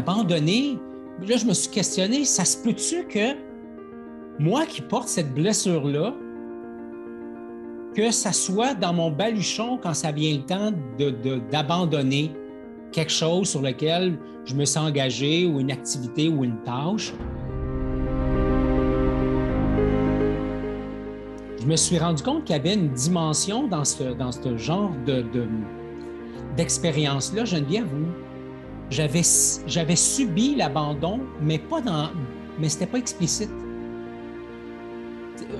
abandonner, là, je me suis questionné, ça se peut-tu que moi qui porte cette blessure-là, que ça soit dans mon baluchon quand ça vient le temps d'abandonner quelque chose sur lequel je me sens engagé ou une activité ou une tâche? Je me suis rendu compte qu'il y avait une dimension dans ce, dans ce genre d'expérience-là, de, Geneviève, où j'avais, j'avais subi l'abandon, mais pas dans. Mais c'était pas explicite.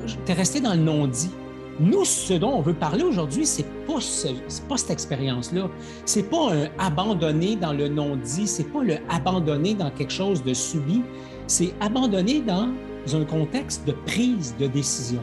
J'étais resté dans le non-dit. Nous, ce dont on veut parler aujourd'hui, c'est pas, pas cette expérience-là. C'est pas un abandonné dans le non-dit, c'est pas le abandonné dans quelque chose de subi, c'est abandonné dans un contexte de prise de décision.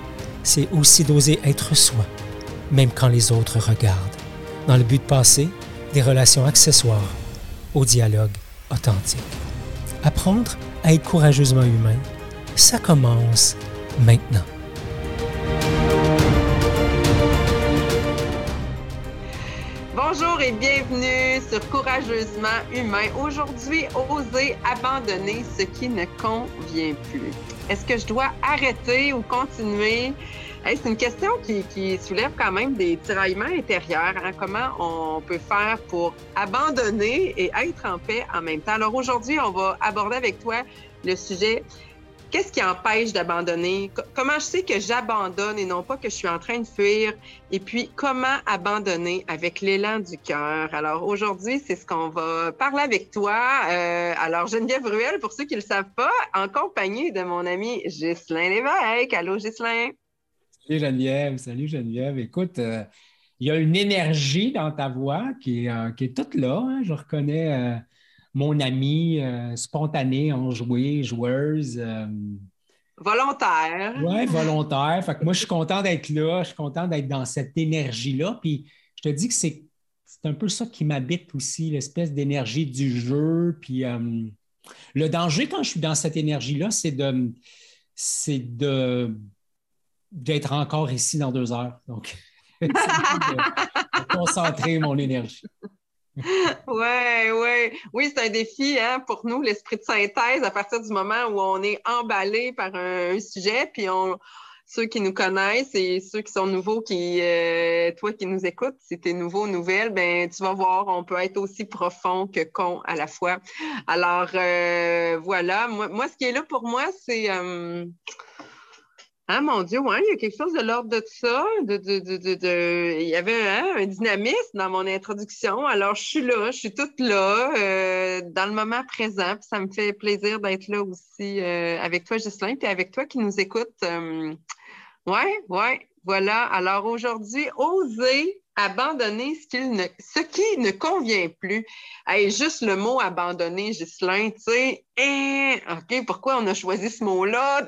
c'est aussi d'oser être soi, même quand les autres regardent, dans le but de passer des relations accessoires au dialogue authentique. Apprendre à être courageusement humain, ça commence maintenant. Bonjour et bienvenue sur Courageusement Humain. Aujourd'hui, oser abandonner ce qui ne convient plus. Est-ce que je dois arrêter ou continuer? c'est une question qui, soulève quand même des tiraillements intérieurs. Hein. Comment on peut faire pour abandonner et être en paix en même temps? Alors aujourd'hui, on va aborder avec toi le sujet Qu'est-ce qui empêche d'abandonner? Comment je sais que j'abandonne et non pas que je suis en train de fuir? Et puis, comment abandonner avec l'élan du cœur? Alors, aujourd'hui, c'est ce qu'on va parler avec toi. Euh, alors, Geneviève Ruel, pour ceux qui ne le savent pas, en compagnie de mon ami Ghislain Lévesque. Allô, Ghislain? Salut Geneviève, salut Geneviève. Écoute, euh, il y a une énergie dans ta voix qui est, euh, toute là. Hein. Je reconnais mon amie euh, spontanée, enjouée, joueuse. Euh, volontaire. Oui, volontaire. Fait que moi, je suis content d'être là, je suis content d'être dans cette énergie-là. Puis je te dis que c'est, un peu ça qui m'habite aussi, l'espèce d'énergie du jeu. Puis euh, le danger quand je suis dans cette énergie-là, c'est de c'est de d'être encore ici dans deux heures. Donc, de concentrer mon énergie. Ouais, ouais. Oui, c'est un défi hein, pour nous, l'esprit de synthèse, à partir du moment où on est emballé par un, sujet, puis on, ceux qui nous connaissent et ceux qui sont nouveaux, qui, euh, toi qui nous écoutes, si tu es nouveau, nouvelle, ben tu vas voir, on peut être aussi profond que con à la fois. Alors, euh, voilà. Moi, moi, ce qui est là pour moi, c'est. Euh, ah mon Dieu, ouais, il y a quelque chose de l'ordre de ça. De, il y avait un dynamisme dans mon introduction. Alors, je suis là, je suis toute là, euh, dans le moment présent. Ça me fait plaisir d'être là aussi euh, avec toi, Ghislain, puis avec toi qui nous écoute. Euh, ouais, ouais, voilà. Alors aujourd'hui, oser abandonner ce, ne, ce qui ne convient plus. Juste le mot abandonner, Ghislain, tu sais, hein, OK, pourquoi on a choisi ce mot-là?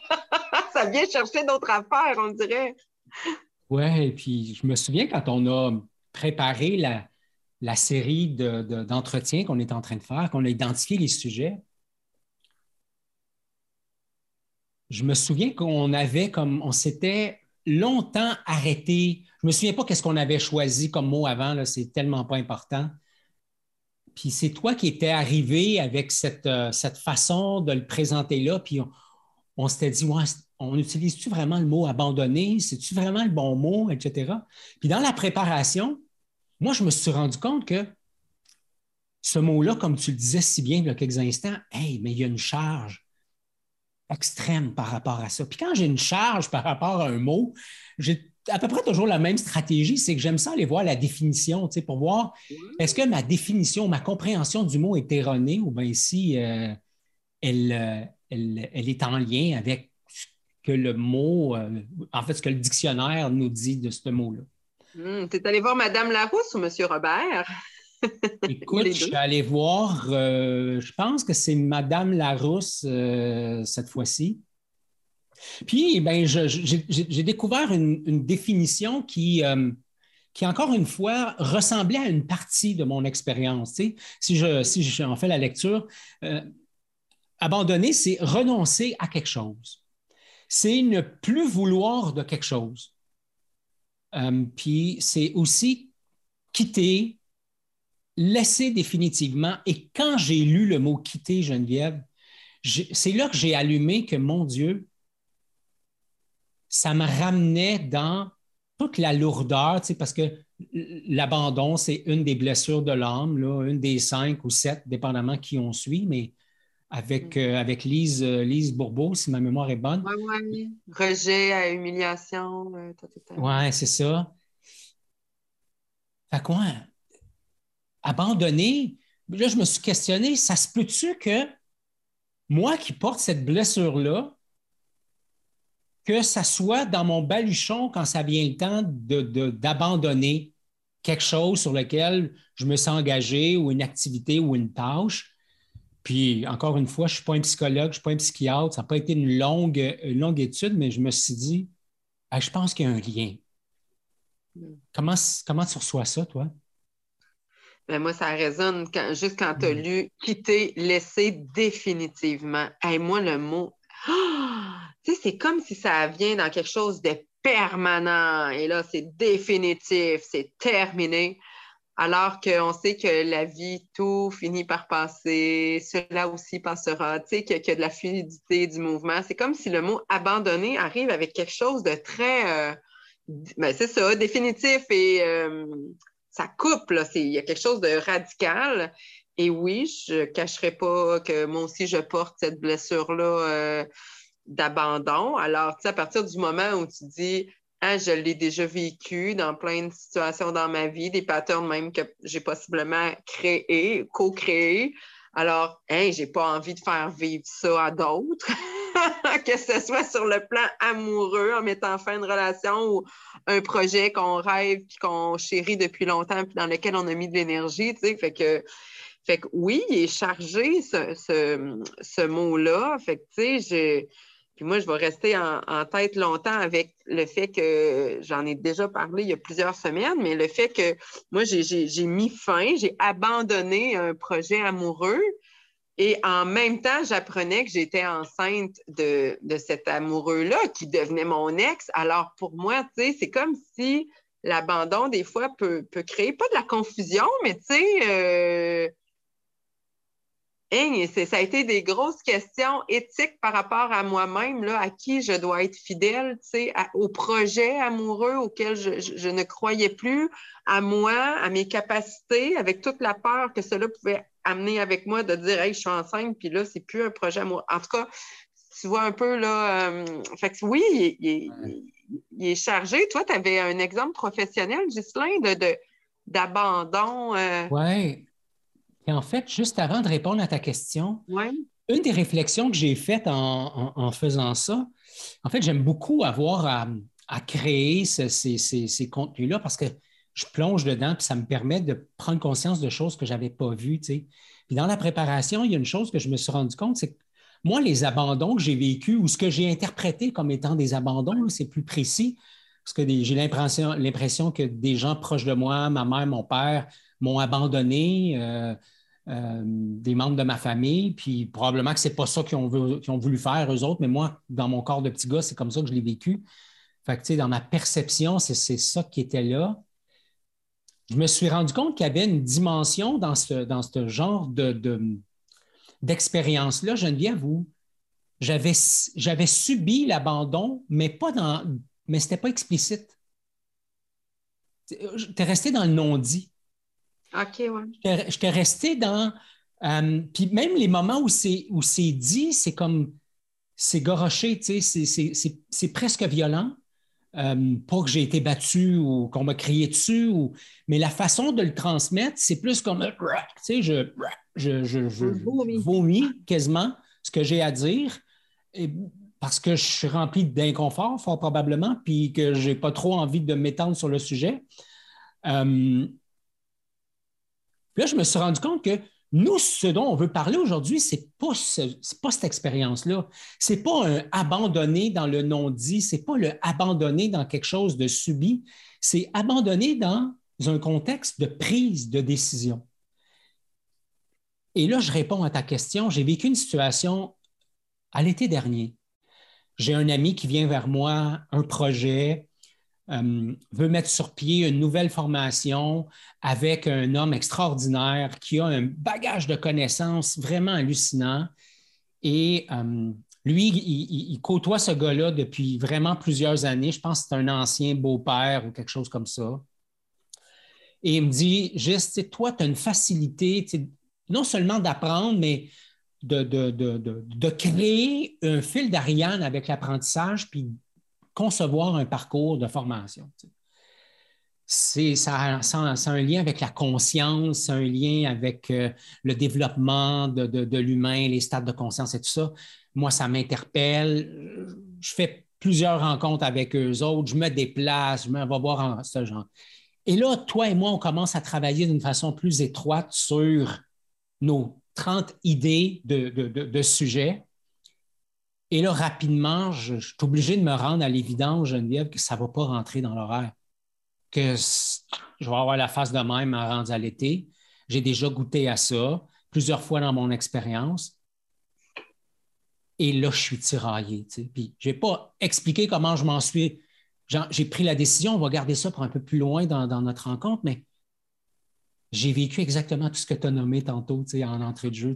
ça vient chercher d'autres affaires, on dirait. Oui, et puis je me souviens quand on a préparé la, série d'entretiens qu'on est en train de faire, qu'on a identifié les sujets, je me souviens qu'on avait comme, on s'était longtemps arrêté. Je me souviens pas qu'est-ce qu'on avait choisi comme mot avant, c'est tellement pas important. Puis c'est toi qui étais arrivé avec cette, euh, cette façon de le présenter là, puis on s'était dit, on utilise-tu vraiment le mot abandonner? C'est-tu vraiment le bon mot, etc. Puis dans la préparation, moi, je me suis rendu compte que ce mot-là, comme tu le disais si bien il y a quelques instants, hey, mais il y a une charge extrême par rapport à ça. Puis quand j'ai une charge par rapport à un mot, j'ai à peu près toujours la même stratégie, c'est que j'aime ça aller voir la définition, tu sais, pour voir est-ce que ma définition, ma compréhension du mot est erronée ou bien si euh, elle, euh, elle, est en lien avec ce que le mot, euh, en fait, ce que le dictionnaire nous dit de ce mot-là. Hmm, tu es allé voir Madame Larousse ou Monsieur Robert? Écoute, je suis allé voir, euh, je pense que c'est Madame Larousse euh, cette fois-ci. Puis, ben, j'ai découvert une, définition qui, euh, qui, encore une fois, ressemblait à une partie de mon expérience. Si je, si j'en fais la lecture, abandonner, c'est renoncer à quelque chose. C'est ne plus vouloir de quelque chose. puis, c'est aussi quitter laisser définitivement. Et quand j'ai lu le mot quitter, Geneviève, c'est là que j'ai allumé que, mon Dieu, ça me ramenait dans toute la lourdeur, parce que l'abandon, c'est une des blessures de l'âme, une des cinq ou sept, dépendamment qui on suit, mais avec, mm. euh, avec Lise, euh, Lise Bourbeau, si ma mémoire est bonne. Oui, oui. Rejet à humiliation. Euh, oui, c'est ça. Fait quoi? abandonné, là, je me suis questionné, ça se peut-tu que moi qui porte cette blessure-là, que ça soit dans mon baluchon quand ça vient le temps d'abandonner quelque chose sur lequel je me sens engagé ou une activité ou une tâche. Puis, encore une fois, je ne suis pas un psychologue, je ne suis pas un psychiatre. Ça n'a pas été une longue, longue étude, mais je me suis dit, je pense qu'il y a un lien. Hmm. Comment, comment tu reçois ça, toi? Ben, moi, ça résonne juste quand tu as mm. lu quitter, laisser définitivement. Et moi, le mot, c'est comme si ça vient dans quelque chose de permanent. Et là, c'est définitif, c'est terminé. Alors qu'on sait que la vie, tout finit par passer, cela aussi passera, tu sais, qu'il y, a de la fluidité du mouvement. C'est comme si le mot abandonner arrive avec quelque chose de très, euh, ben, c'est ça, définitif et euh, ça coupe. Il y a quelque chose de radical. Et oui, je ne cacherai pas que moi aussi, je porte cette blessure-là euh, d'abandon. Alors, tu sais, à partir du moment où tu dis, ah, je l'ai déjà vécu dans plein de situations dans ma vie, des patterns même que j'ai possiblement créés, co-créés. Alors, hein, j'ai pas envie de faire vivre ça à d'autres. que ce soit sur le plan amoureux, en mettant fin à une relation ou un projet qu'on rêve puis qu'on chérit depuis longtemps puis dans lequel on a mis de l'énergie, tu sais. Fait que, fait que oui, il est chargé, ce, ce, mot-là. Fait que, tu sais, Puis moi, je vais rester en, tête longtemps avec le fait que j'en ai déjà parlé il y a plusieurs semaines, mais le fait que moi, j'ai mis fin, j'ai abandonné un projet amoureux et en même temps, j'apprenais que j'étais enceinte de, cet amoureux-là qui devenait mon ex. Alors pour moi, c'est comme si l'abandon, des fois, peut, créer pas de la confusion, mais tu sais, euh, ça a été des grosses questions éthiques par rapport à moi-même, à qui je dois être fidèle, au projet amoureux auquel je, ne croyais plus, à moi, à mes capacités, avec toute la peur que cela pouvait amener avec moi de dire Hey, je suis enceinte, puis là, c'est plus un projet amoureux. En tout cas, tu vois un peu là. Euh, fait oui, il, est chargé. Toi, tu avais un exemple professionnel, Ghislain, de, d'abandon. Euh... Oui. Et en fait, juste avant de répondre à ta question, une des réflexions que j'ai faites en, faisant ça, en fait, j'aime beaucoup avoir à, créer ces, contenus-là parce que je plonge dedans, puis ça me permet de prendre conscience de choses que je n'avais pas vues. Puis dans la préparation, il y a une chose que je me suis rendu compte, c'est que moi, les abandons que j'ai vécus ou ce que j'ai interprété comme étant des abandons, c'est plus précis parce que j'ai l'impression que des gens proches de moi, ma mère, mon père, m'ont abandonné, euh, euh, des membres de ma famille, puis probablement que ce n'est pas ça qu'ils ont, voulu faire, eux autres, mais moi, dans mon corps de petit gars, c'est comme ça que je l'ai vécu. Fait que, dans ma perception, c'est ça qui était là. Je me suis rendu compte qu'il y avait une dimension dans ce, dans ce genre d'expérience-là, de, Geneviève, où j'avais subi l'abandon, mais pas dans. Mais ce n'était pas explicite. Tu es resté dans le non-dit. OK, ouais. J'étais resté dans. Euh, puis même les moments où c'est, où c'est dit, c'est comme. C'est goroché, tu sais, c'est, presque violent. Euh, pas que j'ai été battu ou qu'on m'a crié dessus, ou... mais la façon de le transmettre, c'est plus comme, tu sais, je, je, je, je vomis. quasiment ce que j'ai à dire. Et parce que je suis rempli d'inconfort, fort probablement, puis que je n'ai pas trop envie de m'étendre sur le sujet. Euh, là, je me suis rendu compte que nous, ce dont on veut parler aujourd'hui, ce n'est pas, pas, cette expérience-là. Ce n'est pas un abandonné dans le non-dit, ce n'est pas le abandonné dans quelque chose de subi, c'est abandonné dans un contexte de prise de décision. Et là, je réponds à ta question. J'ai vécu une situation à l'été dernier. J'ai un ami qui vient vers moi, un projet, euh, veut mettre sur pied une nouvelle formation avec un homme extraordinaire qui a un bagage de connaissances vraiment hallucinant. Et euh, lui, il, côtoie ce gars-là depuis vraiment plusieurs années. Je pense que c'est un ancien beau-père ou quelque chose comme ça. Et il me dit, juste, toi, tu as une facilité, non seulement d'apprendre, mais de, de, créer un fil d'Ariane avec l'apprentissage, puis concevoir un parcours de formation. C'est, ça, un lien avec la conscience, c'est un lien avec euh, le développement de, l'humain, les stades de conscience et tout ça. Moi, ça m'interpelle. Je fais plusieurs rencontres avec eux autres, je me déplace, je me vais voir en ce genre. Et là, toi et moi, on commence à travailler d'une façon plus étroite sur nos 30 idées de, de sujets. Et là, rapidement, je, suis obligé de me rendre à l'évidence, Geneviève, que ça ne va pas rentrer dans l'horaire. Que je vais avoir la face de même à rendre à l'été. J'ai déjà goûté à ça plusieurs fois dans mon expérience. Et là, je suis tiraillé. Puis, je n'ai pas expliqué comment je m'en suis. J'ai pris la décision, on va garder ça pour un peu plus loin dans notre rencontre, mais j'ai vécu exactement tout ce que tu as nommé tantôt en entrée de jeu.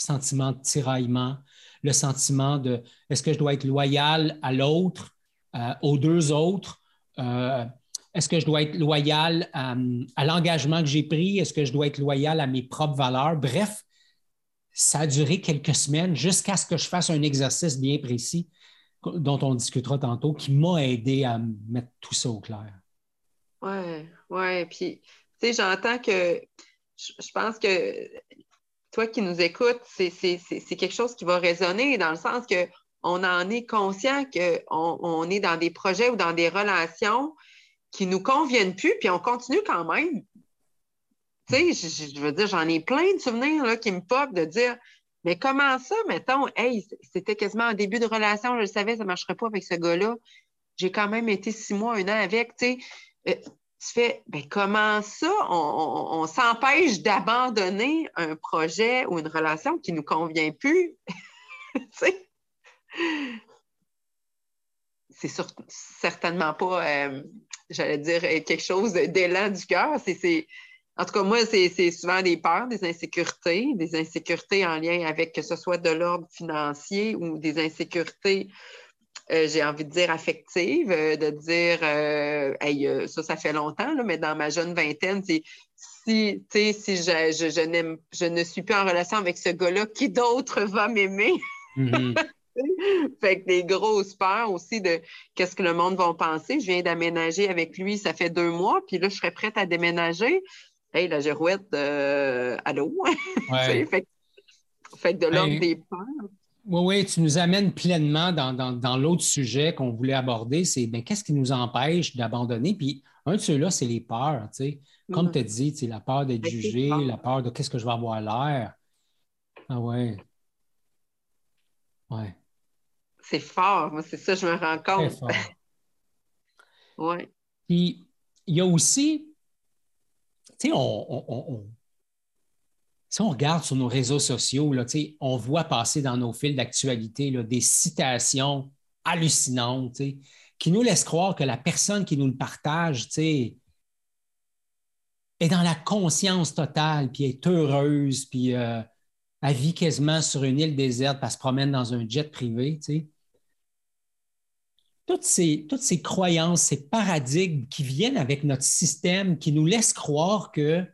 Sentiment de tiraillement, le sentiment de est-ce que je dois être loyal à l'autre, euh, aux deux autres? Euh, est-ce que je dois être loyal euh, à, l'engagement que j'ai pris? Est-ce que je dois être loyal à mes propres valeurs? Bref, ça a duré quelques semaines jusqu'à ce que je fasse un exercice bien précis dont on discutera tantôt qui m'a aidé à mettre tout ça au clair. Oui, oui. Puis, tu sais, j'entends que je pense que toi qui nous écoutes, c'est quelque chose qui va résonner dans le sens qu'on en est conscient qu'on on est dans des projets ou dans des relations qui ne nous conviennent plus, puis on continue quand même. Tu sais, je, veux dire, j'en ai plein de souvenirs là, qui me popent de dire Mais comment ça, mettons, hey, c'était quasiment un début de relation, je le savais, ça ne marcherait pas avec ce gars-là. J'ai quand même été six mois, un an avec, tu sais. Euh, tu fais, ben, comment ça, on, s'empêche d'abandonner un projet ou une relation qui ne nous convient plus? c'est certainement pas, euh, j'allais dire, quelque chose d'élan du cœur. en tout cas, moi, c'est souvent des peurs, des insécurités, des insécurités en lien avec que ce soit de l'ordre financier ou des insécurités euh, j'ai envie de dire affective, euh, de dire, euh, ça, ça fait longtemps, mais dans ma jeune vingtaine, si, si je, je, ne suis plus en relation avec ce gars-là, qui d'autre va m'aimer? Mm-hmm. fait que des grosses peurs aussi de qu'est-ce que le monde va penser. Je viens d'aménager avec lui, ça fait deux mois, puis là, je serais prête à déménager. Hey, la girouette, allô? fait, fait, que de l'ordre des peurs. Oui, oui, tu nous amènes pleinement dans, l'autre sujet qu'on voulait aborder, c'est ben, qu'est-ce qui nous empêche d'abandonner? Puis un de ceux-là, c'est les peurs. Tu sais. Comme tu as dit, la peur d'être jugé, la peur de qu'est-ce que je vais avoir l'air. Ah ouais. Ouais. C'est fort, moi, c'est ça, je me rends compte. oui. Puis il y a aussi, tu sais, on si on regarde sur nos réseaux sociaux, là, on voit passer dans nos fils d'actualité des citations hallucinantes qui nous laissent croire que la personne qui nous le partage est dans la conscience totale, puis est heureuse, puis euh, elle vit quasiment sur une île déserte, puis elle se promène dans un jet privé. Toutes ces, toutes ces croyances, ces paradigmes qui viennent avec notre système, qui nous laissent croire que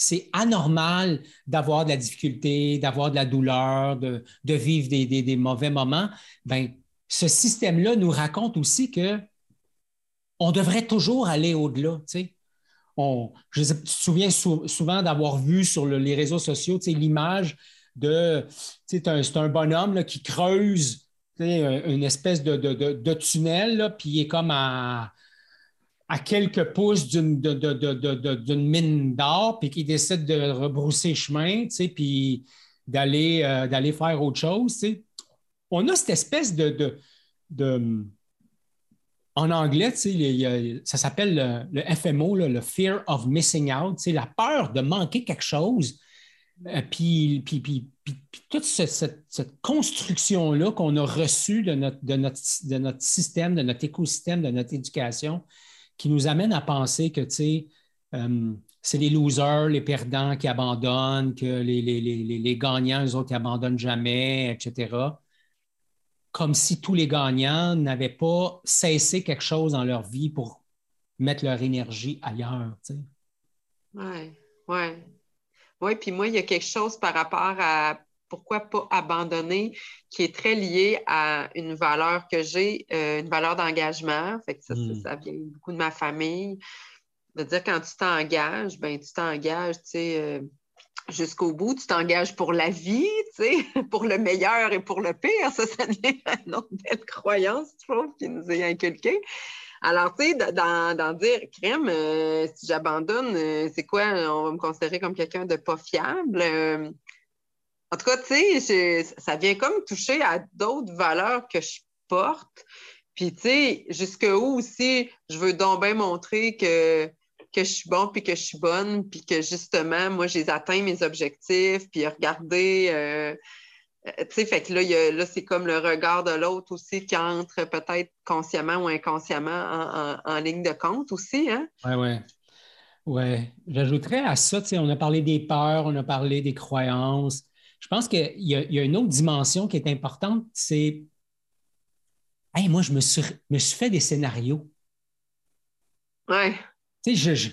c'est anormal d'avoir de la difficulté, d'avoir de la douleur, de, vivre des, mauvais moments. Ben, ce système-là nous raconte aussi que on devrait toujours aller au-delà. Je me souviens souvent d'avoir vu sur les réseaux sociaux l'image de c'est un, bonhomme qui creuse une espèce de, tunnel, puis il est comme à, à quelques pouces d'une mine d'or, puis qui décide de rebrousser chemin, puis d'aller d'aller faire autre chose. On a cette espèce de, en anglais, ça s'appelle le, FMO, le Fear of Missing Out, la peur de manquer quelque chose. Euh, puis, toute cette, construction-là qu'on a reçue de notre, de, notre, de notre, système, de notre écosystème, de notre éducation, qui nous amène à penser que euh, c'est les losers, les perdants qui abandonnent, que les, les, gagnants, eux autres, qui abandonnent jamais, etc comme si tous les gagnants n'avaient pas cessé quelque chose dans leur vie pour mettre leur énergie ailleurs. Oui, oui. Oui, puis moi, il y a quelque chose par rapport à pourquoi pas abandonner qui est très lié à une valeur que j'ai, euh, une valeur d'engagement. Fait que hmm. ça, vient beaucoup de ma famille. De dire quand tu t'engages, ben tu t'engages, tu sais. Euh, jusqu'au bout, tu t'engages pour la vie, tu sais, pour le meilleur et pour le pire. Ça, ça devient une autre belle croyance, je trouve, qui nous est inculquée. Alors, tu sais, d'en dire, crème, euh, si j'abandonne, c'est quoi? On va me considérer comme quelqu'un de pas fiable? En tout cas, tu sais, ça vient comme toucher à d'autres valeurs que je porte. Puis, tu sais, jusqu'où aussi je veux donc bien montrer que que je suis bon puis que je suis bonne, puis que justement, moi, j'ai atteint mes objectifs, puis regardez, euh, euh, tu sais, fait que là, là c'est comme le regard de l'autre aussi qui entre peut-être consciemment ou inconsciemment en, ligne de compte aussi. Hein? Oui, oui. Oui, j'ajouterais à ça, tu sais, on a parlé des peurs, on a parlé des croyances. Je pense qu'il y, y, a une autre dimension qui est importante, c'est Hey, moi, je me suis, me suis fait des scénarios. Ouais tu sais,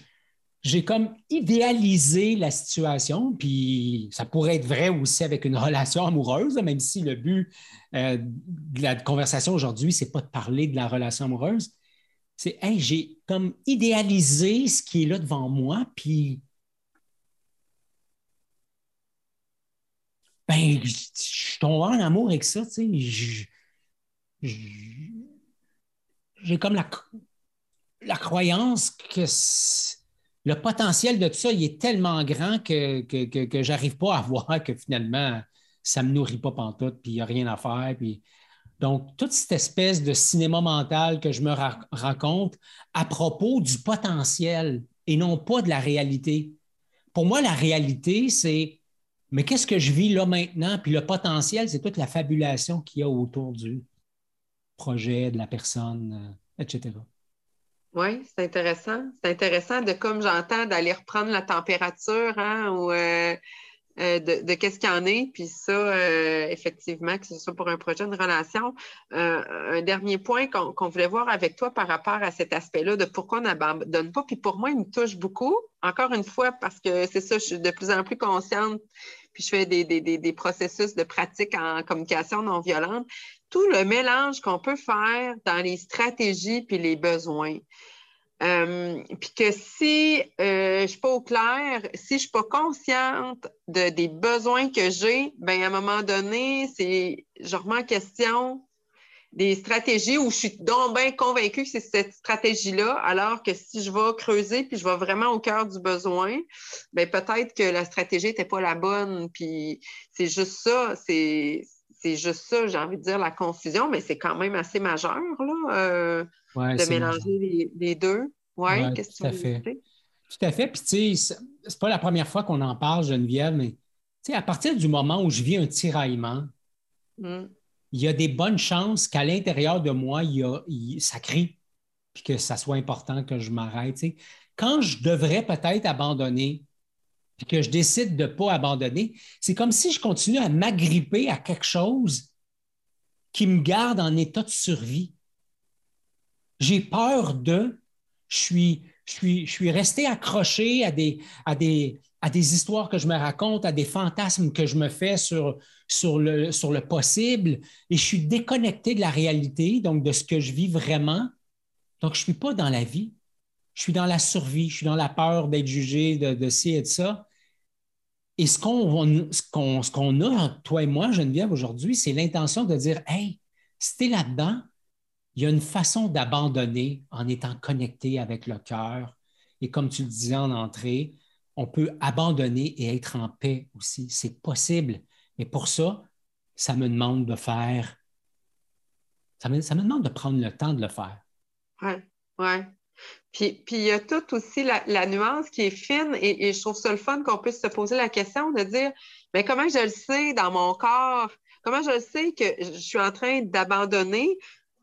j'ai comme idéalisé la situation, puis ça pourrait être vrai aussi avec une relation amoureuse, même si le but euh, de la conversation aujourd'hui, c'est pas de parler de la relation amoureuse. C'est, hey, j'ai comme idéalisé ce qui est là devant moi, puis ben, je suis tombé en amour avec ça, tu sais. J'ai comme la, la croyance que le potentiel de tout ça, il est tellement grand que, que, que, pas à voir que finalement, ça ne me nourrit pas pantoute, puis il n'y a rien à faire. Puis... Donc, toute cette espèce de cinéma mental que je me raconte à propos du potentiel et non pas de la réalité. Pour moi, la réalité, c'est mais qu'est-ce que je vis là maintenant? Puis le potentiel, c'est toute la fabulation qu'il y a autour du projet, de la personne, euh, etc. Oui, c'est intéressant. C'est intéressant de, comme j'entends, d'aller reprendre la température hein, ou, euh, euh, de, qu'est-ce qu'il y en est. Puis ça, euh, effectivement, que ce soit pour un projet, de relation. un dernier point qu'on voulait voir avec toi par rapport à cet aspect-là de pourquoi on n'abandonne pas. Puis pour moi, il me touche beaucoup. Encore une fois, parce que c'est ça, je suis de plus en plus consciente puis je fais des, des, processus de pratique en communication non violente tout le mélange qu'on peut faire dans les stratégies puis les besoins. Euh, puis que si euh, je ne suis pas au clair, si je ne suis pas consciente de, des besoins que j'ai, bien, à un moment donné, c'est, je remets en question des stratégies où je suis donc bien convaincue que c'est cette stratégie-là, alors que si je vais creuser puis je vais vraiment au cœur du besoin, bien, peut-être que la stratégie n'était pas la bonne. Puis c'est juste ça, c'est c'est juste ça, j'ai envie de dire, la confusion, mais c'est quand même assez majeur là, euh, de mélanger les, deux. Oui, ouais, qu'est-ce que tu dire? Tout à fait. Puis, tu sais, c'est pas la première fois qu'on en parle, Geneviève, mais tu sais, à partir du moment où je vis un tiraillement, hmm. il y a des bonnes chances qu'à l'intérieur de moi, il y a, ça crie, puis que ça soit important que je m'arrête. Quand je devrais peut-être abandonner, puis que je décide de ne pas abandonner, c'est comme si je continue à m'agripper à quelque chose qui me garde en état de survie. J'ai peur de, je suis, je suis, je suis resté accroché à des, à, des, à des histoires que je me raconte, à des fantasmes que je me fais sur, sur, le, sur le possible, et je suis déconnecté de la réalité, donc de ce que je vis vraiment. Donc, je ne suis pas dans la vie. Je suis dans la survie, je suis dans la peur d'être jugé de, de ci et de ça. Et ce qu'on ce a, toi et moi, Geneviève, aujourd'hui, c'est l'intention de dire Hey, Si tu là-dedans, il y a une façon d'abandonner en étant connecté avec le cœur. Et comme tu le disais en entrée, on peut abandonner et être en paix aussi. C'est possible. Mais pour ça, ça me demande de faire. Ça me, demande de prendre le temps de le faire. Oui, oui. Puis, il y a tout aussi la, nuance qui est fine et, je trouve ça le fun qu'on puisse se poser la question de dire mais comment je le sais dans mon corps? Comment je le sais que je suis en train d'abandonner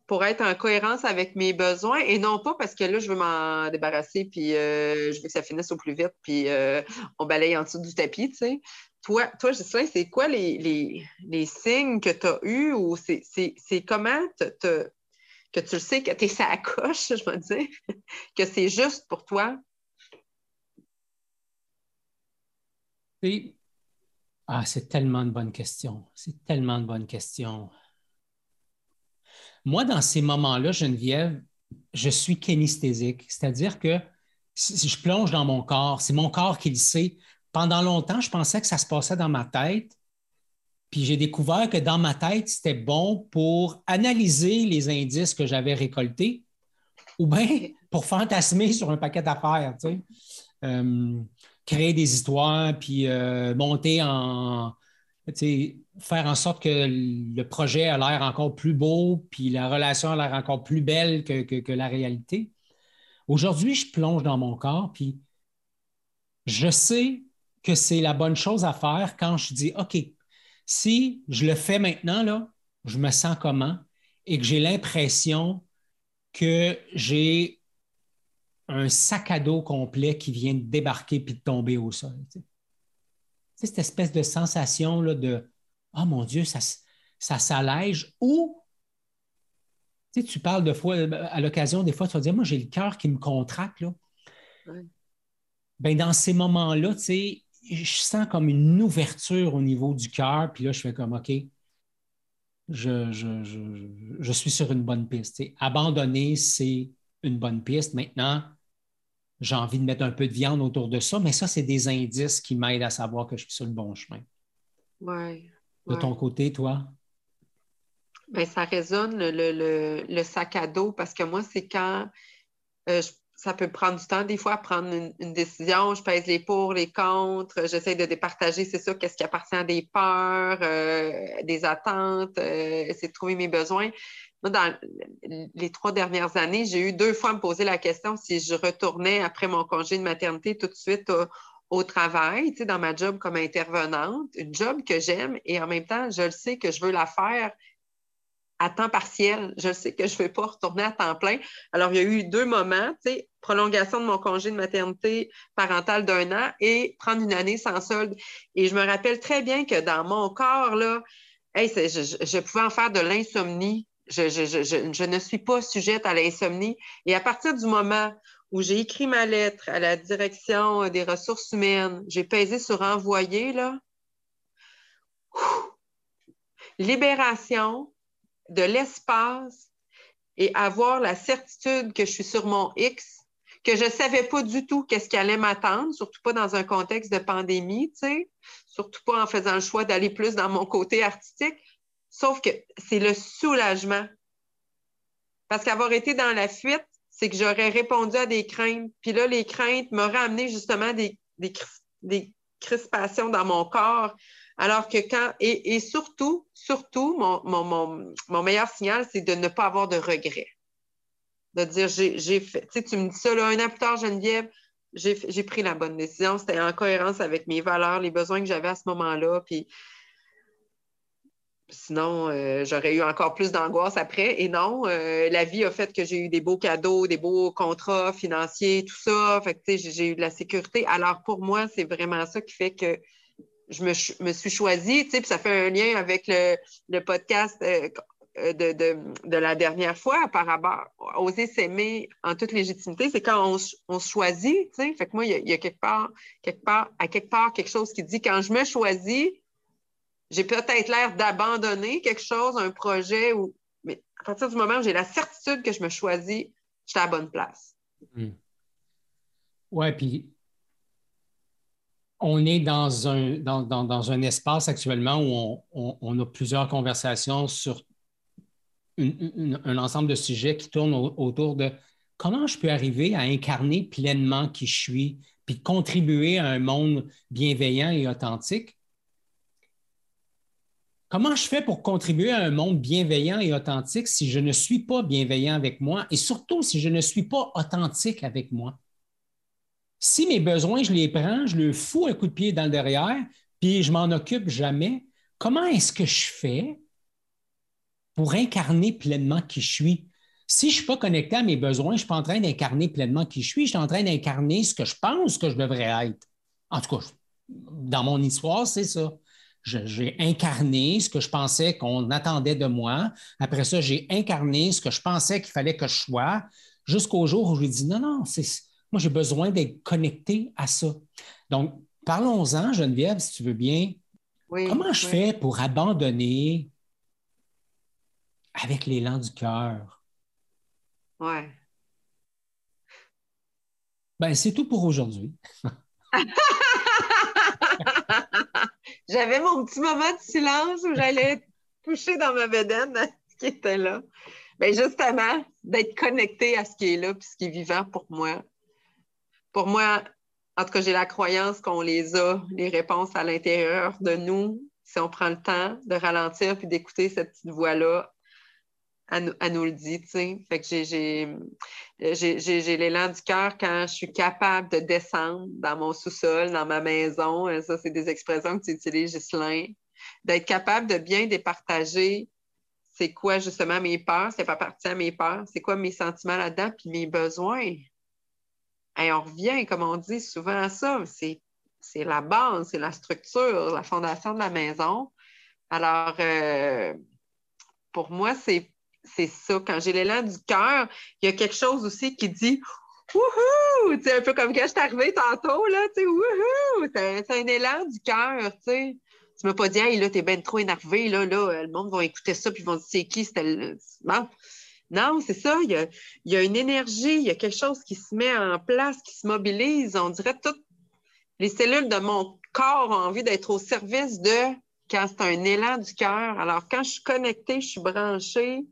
pour être en cohérence avec mes besoins et non pas parce que là, je veux m'en débarrasser puis euh, je veux que ça finisse au plus vite puis euh, on balaye en dessous du tapis, tu sais. Toi, toi c'est quoi les, signes que tu as eus ou c'est comment que tu le sais que tu es sa coche, je veux dire, que c'est juste pour toi? Ah, c'est tellement de bonnes questions. C'est tellement de bonnes questions. Moi, dans ces moments-là, Geneviève, je suis kinesthésique, c'est-à-dire que si je plonge dans mon corps, c'est mon corps qui le sait. Pendant longtemps, je pensais que ça se passait dans ma tête, puis j'ai découvert que dans ma tête, c'était bon pour analyser les indices que j'avais récoltés ou bien pour fantasmer sur un paquet d'affaires, tu sais. Euh, créer des histoires, puis euh, monter en, faire en sorte que le projet a l'air encore plus beau, puis la relation a l'air encore plus belle que, la réalité. Aujourd'hui, je plonge dans mon corps, puis je sais que c'est la bonne chose à faire quand je dis, OK, si je le fais maintenant, là, je me sens comment? Et que j'ai l'impression que j'ai un sac à dos complet qui vient de débarquer puis de tomber au sol. cette espèce de sensation là, de Oh mon Dieu, ça, ça s'allège ou tu, parles de fois, à l'occasion, des fois, tu vas dire Moi, j'ai le cœur qui me contracte. Là. Ben, dans ces moments-là, je sens comme une ouverture au niveau du cœur, puis là, je fais comme OK, je, je suis sur une bonne piste. Abandonner, c'est une bonne piste. Maintenant, j'ai envie de mettre un peu de viande autour de ça, mais ça, c'est des indices qui m'aident à savoir que je suis sur le bon chemin. Oui. De ton côté, toi? Bien, ça résonne le, sac à dos parce que moi, c'est quand euh, ça peut prendre du temps des fois prendre une, décision. Je pèse les pour, les contre, j'essaie de départager, c'est ça, qu'est-ce qui appartient à des peurs, euh, des attentes, euh, essayer de trouver mes besoins. Dans les trois dernières années, j'ai eu deux fois à me poser la question si je retournais après mon congé de maternité tout de suite au, travail, tu sais, dans ma job comme intervenante, une job que j'aime et en même temps, je le sais que je veux la faire à temps partiel. Je sais que je ne vais pas retourner à temps plein. Alors, il y a eu deux moments, tu sais, prolongation de mon congé de maternité parentale d'un an et prendre une année sans solde. Et je me rappelle très bien que dans mon corps, là, je, pouvais en faire de l'insomnie je, ne suis pas sujette à l'insomnie. Et à partir du moment où j'ai écrit ma lettre à la direction des ressources humaines, j'ai pesé sur envoyer, là, libération de l'espace et avoir la certitude que je suis sur mon X, que je ne savais pas du tout qu'est-ce qui allait m'attendre, surtout pas dans un contexte de pandémie, tu surtout pas en faisant le choix d'aller plus dans mon côté artistique. Sauf que c'est le soulagement. Parce qu'avoir été dans la fuite, c'est que j'aurais répondu à des craintes. Puis là, les craintes m'auraient amené justement des, crispations dans mon corps. Alors que quand, et, surtout, surtout, mon, mon, meilleur signal, c'est de ne pas avoir de regrets. De dire, j'ai fait, tu sais, tu me dis ça, là, un an plus tard, Geneviève, j'ai pris la bonne décision. C'était en cohérence avec mes valeurs, les besoins que j'avais à ce moment-là. Puis Sinon, euh, j'aurais eu encore plus d'angoisse après. Et non, euh, la vie a fait que j'ai eu des beaux cadeaux, des beaux contrats financiers, tout ça. Fait que, j'ai eu de la sécurité. Alors, pour moi, c'est vraiment ça qui fait que je me, suis choisie. Puis ça fait un lien avec le, podcast euh, de, la dernière fois par rapport à oser s'aimer en toute légitimité. C'est quand on, se choisit. Fait que moi, il y, a, quelque part, quelque part, à quelque part, quelque chose qui dit quand je me choisis, j'ai peut-être l'air d'abandonner quelque chose, un projet, ou... mais à partir du moment où j'ai la certitude que je me choisis, je suis à la bonne place. Hmm. Oui, puis on est dans un, espace actuellement où on, a plusieurs conversations sur un ensemble de sujets qui tournent autour de comment je peux arriver à incarner pleinement qui je suis, puis contribuer à un monde bienveillant et authentique. Comment je fais pour contribuer à un monde bienveillant et authentique si je ne suis pas bienveillant avec moi et surtout si je ne suis pas authentique avec moi? Si mes besoins, je les prends, je le fous un coup de pied dans le derrière, puis je m'en occupe jamais, comment est-ce que je fais pour incarner pleinement qui je suis? Si je ne suis pas connecté à mes besoins, je ne suis pas en train d'incarner pleinement qui je suis, je suis en train d'incarner ce que je pense que je devrais être. En tout cas, dans mon histoire, c'est ça. J'ai incarné ce que je pensais qu'on attendait de moi. Après ça, j'ai incarné ce que je pensais qu'il fallait que je sois, jusqu'au jour où je lui dit non, non, moi, j'ai besoin d'être connecté à ça. Donc, parlons-en, Geneviève, si tu veux bien. Comment je fais pour abandonner avec l'élan du cœur? Ouais. Ben, c'est tout pour aujourd'hui. J'avais mon petit moment de silence où j'allais toucher dans ma bedaine ce qui était là. Bien, justement, d'être connecté à ce qui est là puis ce qui est vivant pour moi. Pour moi, en tout cas, j'ai la croyance qu'on les a, les réponses à l'intérieur de nous, si on prend le temps de ralentir puis d'écouter cette petite voix-là elle, nous le dit, tu sais. J'ai l'élan du cœur quand je suis capable de descendre dans mon sous-sol, dans ma maison. Euh, ça, c'est des expressions que tu utilises, Ghislain. D'être capable de bien départager c'est quoi justement mes peurs, c'est pas partie à mes peurs, c'est quoi mes sentiments là-dedans, puis mes besoins. Et on revient, comme on dit souvent à ça, c'est la base, c'est la structure, la fondation de la maison. Alors, euh, pour moi, c'est ça. Quand j'ai l'élan du cœur, il y a quelque chose aussi qui dit Wouhou! Un peu comme quand je suis arrivée tantôt, là, tu wouhou! C'est un élan du cœur, tu sais. Tu m'as pas dit, hey, là, t'es bien trop énervé, là, là, le monde va écouter ça, puis ils vont dire, c'est qui? C'était bon. Non, c'est ça. Il y, a, une énergie, il y a quelque chose qui se met en place, qui se mobilise. On dirait toutes les cellules de mon corps ont envie d'être au service de quand c'est un élan du cœur. Alors, quand je suis connectée, je suis branchée,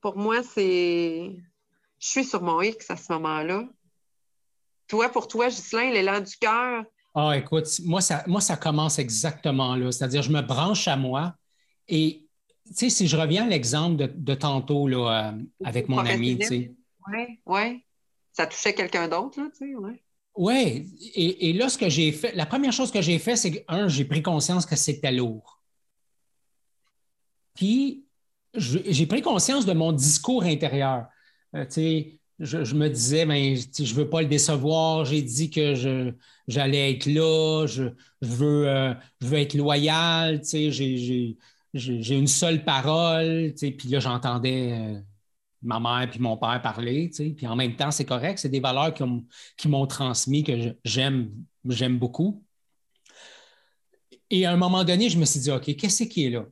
pour moi, c'est. Je suis sur mon X à ce moment-là. Toi, pour toi, Ghislain, l'élan du cœur. Ah, écoute, moi ça, moi, ça commence exactement là. C'est-à-dire, je me branche à moi et, sais, si je reviens à l'exemple de, tantôt là, euh, avec mon ami, tu sais. Oui, oui. Ça touchait quelqu'un d'autre, là, tu sais, oui. Oui, et, et, là, ce que j'ai fait, la première chose que j'ai fait, c'est que, un, j'ai pris conscience que c'était lourd. Puis, j'ai pris conscience de mon discours intérieur. Euh, je, me disais, ben, je ne veux pas le décevoir, j'ai dit que j'allais être là, je, veux, euh, veux être loyal, j'ai une seule parole, puis là, j'entendais euh, ma mère puis mon père parler, puis en même temps, c'est correct, c'est des valeurs qui m'ont transmis que j'aime beaucoup. Et à un moment donné, je me suis dit, OK, qu'est-ce qui est là?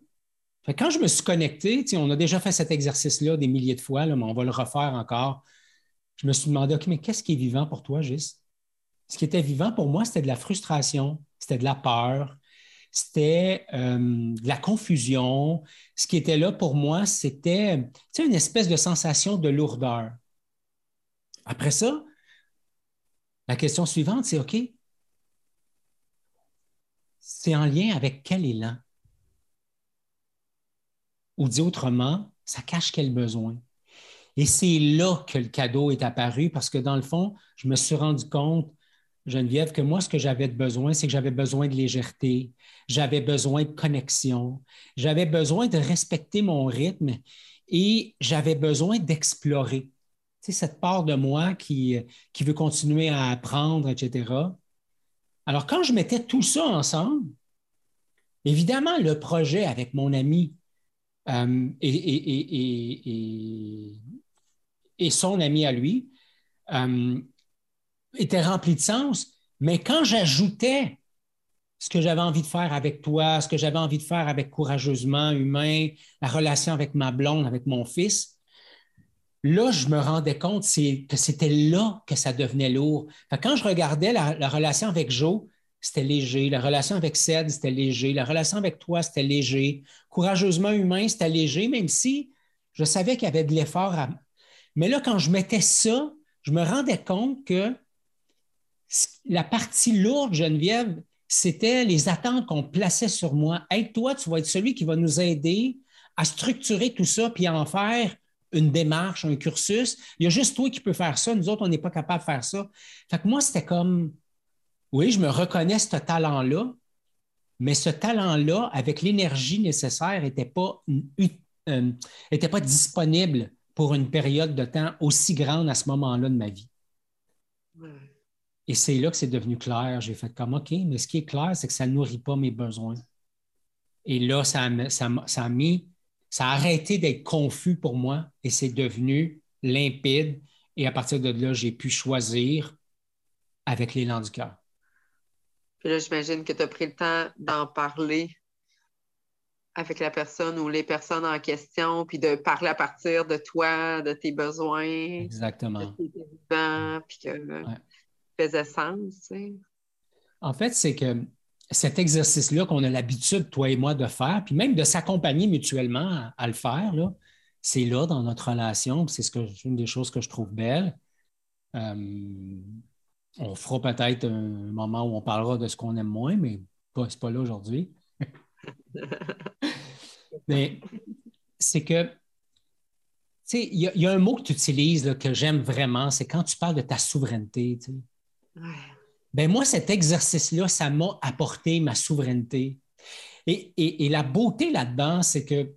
quand je me suis connecté, on a déjà fait cet exercice-là des milliers de fois, mais on va le refaire encore. Je me suis demandé, OK, mais qu'est-ce qui est vivant pour toi, Gis? Ce qui était vivant pour moi, c'était de la frustration, c'était de la peur, c'était euh, de la confusion. Ce qui était là pour moi, c'était une espèce de sensation de lourdeur. Après ça, la question suivante, c'est OK, c'est en lien avec quel élan? Ou dit autrement, ça cache quel besoin? Et c'est là que le cadeau est apparu parce que dans le fond, je me suis rendu compte, Geneviève, que moi, ce que j'avais besoin, c'est que j'avais besoin de légèreté, j'avais besoin de connexion, j'avais besoin de respecter mon rythme et j'avais besoin d'explorer. C'est cette part de moi qui, qui veut continuer à apprendre, etc. Alors, quand je mettais tout ça ensemble, évidemment, le projet avec mon ami euh, et, son ami à lui euh, était rempli de sens. Mais quand j'ajoutais ce que j'avais envie de faire avec toi, ce que j'avais envie de faire avec courageusement humain, la relation avec ma blonde, avec mon fils, là, je me rendais compte que c'était là que ça devenait lourd. quand je regardais la, la relation avec Joe, c'était léger. La relation avec Ced, c'était léger. La relation avec toi, c'était léger. Courageusement humain, c'était léger, même si Je savais qu'il y avait de l'effort à. Mais là, quand je mettais ça, je me rendais compte que la partie lourde, Geneviève, c'était les attentes qu'on plaçait sur moi. Hey, toi, tu vas être celui qui va nous aider à structurer tout ça puis à en faire une démarche, un cursus. Il y a juste toi qui peux faire ça. Nous autres, on n'est pas capable de faire ça. Fait que moi, c'était comme, oui, je me reconnais ce talent-là, mais ce talent-là, avec l'énergie nécessaire, n'était pas, euh, pas disponible pour une période de temps aussi grande à ce moment-là de ma vie. Et c'est là que c'est devenu clair. J'ai fait comme, OK, mais ce qui est clair, c'est que ça ne nourrit pas mes besoins. Et là, ça a, ça, a mis, ça a arrêté d'être confus pour moi et c'est devenu limpide. Et à partir de là, j'ai pu choisir avec l'élan du cœur. Puis là, j'imagine que tu as pris le temps d'en parler avec la personne ou les personnes en question, puis de parler à partir de toi, de tes besoins. Exactement. De tes puis que faisait sens. En fait, c'est que cet exercice-là qu'on a l'habitude, toi et moi, de faire, puis même de s'accompagner mutuellement à, le faire, c'est là dans notre relation, c'est ce que, une des choses que je trouve belle. Euh, on fera peut-être un moment où on parlera de ce qu'on aime moins, mais ce n'est pas là aujourd'hui. mais c'est que, tu sais, il y, a un mot que tu utilises que j'aime vraiment, c'est quand tu parles de ta souveraineté. Ben moi, cet exercice-là, ça m'a apporté ma souveraineté. Et, la beauté là-dedans, c'est que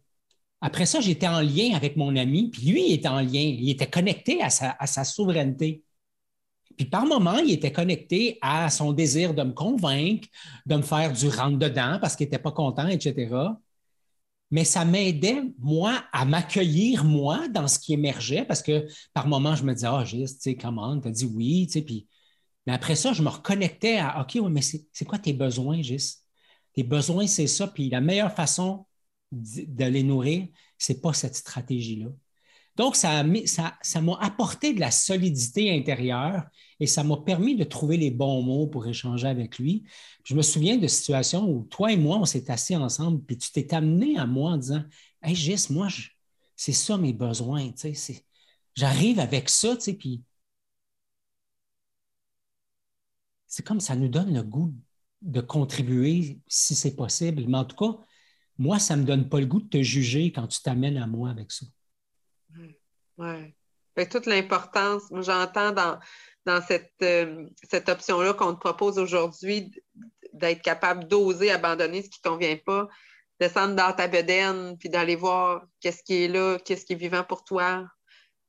après ça, j'étais en lien avec mon ami, puis lui, il était en lien, il était connecté à sa, à sa souveraineté. Puis par moment, il était connecté à son désir de me convaincre, de me faire du rentre-dedans parce qu'il n'était pas content, etc. Mais ça m'aidait, moi, à m'accueillir, moi, dans ce qui émergeait parce que par moment, je me disais, ah, oh, tu sais, comment, tu as dit oui, tu sais, puis mais après ça, je me reconnectais à OK, mais c'est quoi tes besoins, Gis? Tes besoins, c'est ça. Puis la meilleure façon de les nourrir, ce n'est pas cette stratégie-là. Donc, ça m'a ça, apporté de la solidité intérieure et ça m'a permis de trouver les bons mots pour échanger avec lui. Je me souviens de situations où toi et moi, on s'est assis ensemble, puis tu t'es amené à moi en disant Hey, Gis, moi, c'est ça mes besoins. J'arrive avec ça, puis c'est comme ça nous donne le goût de contribuer si c'est possible. Mais en tout cas, moi, ça ne me donne pas le goût de te juger quand tu t'amènes à moi avec ça. Oui. Toute l'importance, j'entends dans, euh, cette option-là qu'on te propose aujourd'hui d'être capable d'oser abandonner ce qui ne convient pas, descendre dans ta bedaine, puis d'aller voir qu'est-ce qui est là, qu'est-ce qui est vivant pour toi,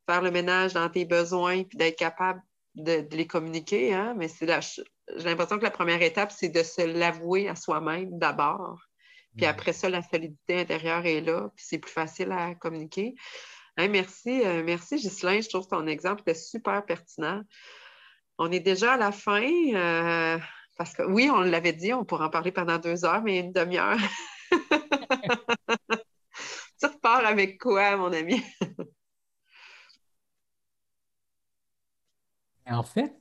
faire le ménage dans tes besoins, puis d'être capable de, les communiquer, hein, mais c'est j'ai l'impression que la première étape, c'est de se l'avouer à soi-même d'abord. Puis après ça, la solidité intérieure est là, puis c'est plus facile à communiquer. merci, euh, merci Ghislain. Je trouve ton exemple était super pertinent. On est déjà à la fin, euh, parce que oui, on l'avait dit, on pourrait en parler pendant deux heures, mais une demi-heure. tu repars avec quoi, mon ami? En fait,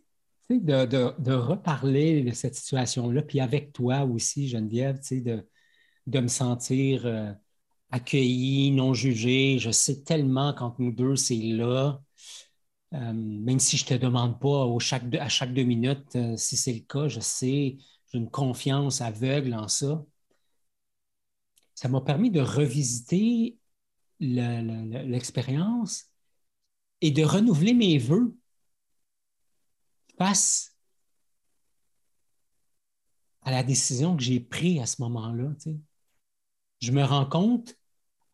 de, reparler de cette situation-là, puis avec toi aussi, Geneviève, de, de me sentir euh, accueilli, non jugé. Je sais tellement qu'entre nous deux, c'est là. Euh, même si je ne te demande pas à chaque deux minutes euh, si c'est le cas, je sais, j'ai une confiance aveugle en ça. Ça m'a permis de revisiter l'expérience et de renouveler mes voeux face à la décision que j'ai prise à ce moment-là. Je me rends compte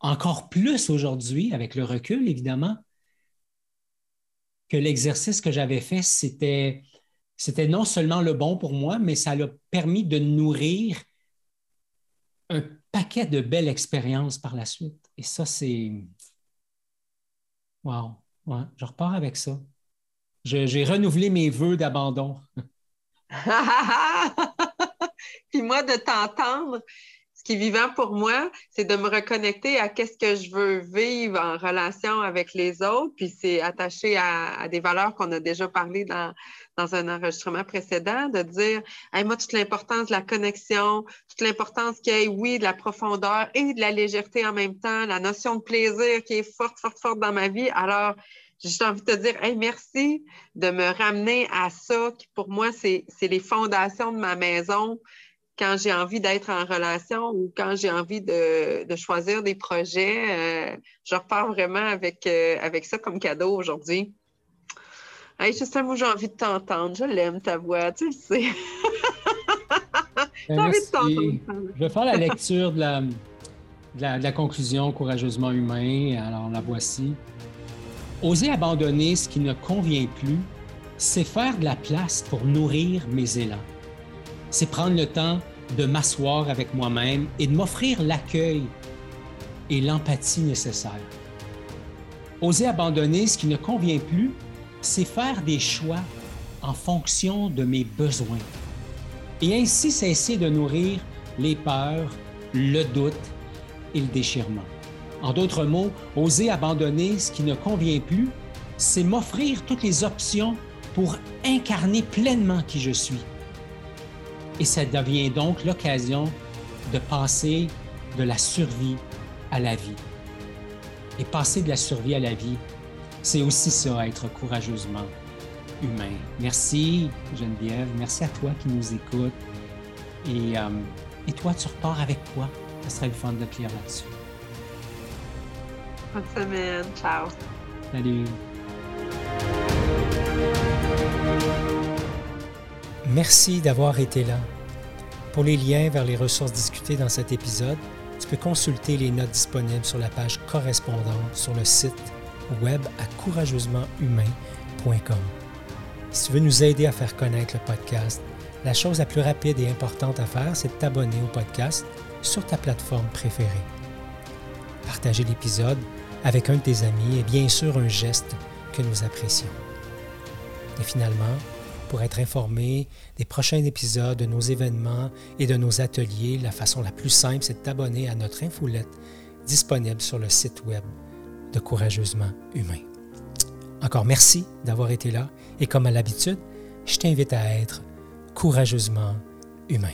encore plus aujourd'hui, avec le recul évidemment, que l'exercice que j'avais fait, c'était, c'était non seulement le bon pour moi, mais ça a permis de nourrir un paquet de belles expériences par la suite. Et ça, c'est... Wow! Je repars avec ça. J'ai renouvelé mes voeux d'abandon. Puis moi, de t'entendre, ce qui est vivant pour moi, c'est de me reconnecter à qu'est-ce que je veux vivre en relation avec les autres. Puis c'est attaché à, des valeurs qu'on a déjà parlé dans, un enregistrement précédent, de dire moi, toute l'importance de la connexion, toute l'importance qu'il y ait, oui, de la profondeur et de la légèreté en même temps, la notion de plaisir qui est forte, forte, forte dans ma vie. Alors, j'ai envie de te dire hey, merci de me ramener à ça, qui pour moi, c'est les fondations de ma maison quand j'ai envie d'être en relation ou quand j'ai envie de, de, choisir des projets. Euh, je repars vraiment avec, euh, avec ça comme cadeau aujourd'hui. Hey, sais, moi, j'ai envie de t'entendre. Je l'aime, ta voix, tu le sais. j'ai envie de t'entendre. Je vais faire la lecture de la, de la, de la conclusion courageusement humain. Alors, la voici. Oser abandonner ce qui ne convient plus, c'est faire de la place pour nourrir mes élans. C'est prendre le temps de m'asseoir avec moi-même et de m'offrir l'accueil et l'empathie nécessaires. Oser abandonner ce qui ne convient plus, c'est faire des choix en fonction de mes besoins et ainsi cesser de nourrir les peurs, le doute et le déchirement. En d'autres mots, oser abandonner ce qui ne convient plus, c'est m'offrir toutes les options pour incarner pleinement qui je suis. Et ça devient donc l'occasion de passer de la survie à la vie. Et passer de la survie à la vie, c'est aussi ça, être courageusement humain. Merci Geneviève, merci à toi qui nous écoutes. Et, euh, toi, tu repars avec quoi? Ça serait le fun de te là-dessus. Bonne semaine. Ciao. Salut. Merci d'avoir été là. Pour les liens vers les ressources discutées dans cet épisode, tu peux consulter les notes disponibles sur la page correspondante sur le site web à courageusementhumain.com. Si tu veux nous aider à faire connaître le podcast, la chose la plus rapide et importante à faire, c'est de t'abonner au podcast sur ta plateforme préférée. Partager l'épisode avec un de tes amis est bien sûr un geste que nous apprécions. Et finalement, pour être informé des prochains épisodes, de nos événements et de nos ateliers, la façon la plus simple, c'est de t'abonner à notre infolette disponible sur le site web de Courageusement Humain. Encore merci d'avoir été là et comme à l'habitude, je t'invite à être courageusement humain.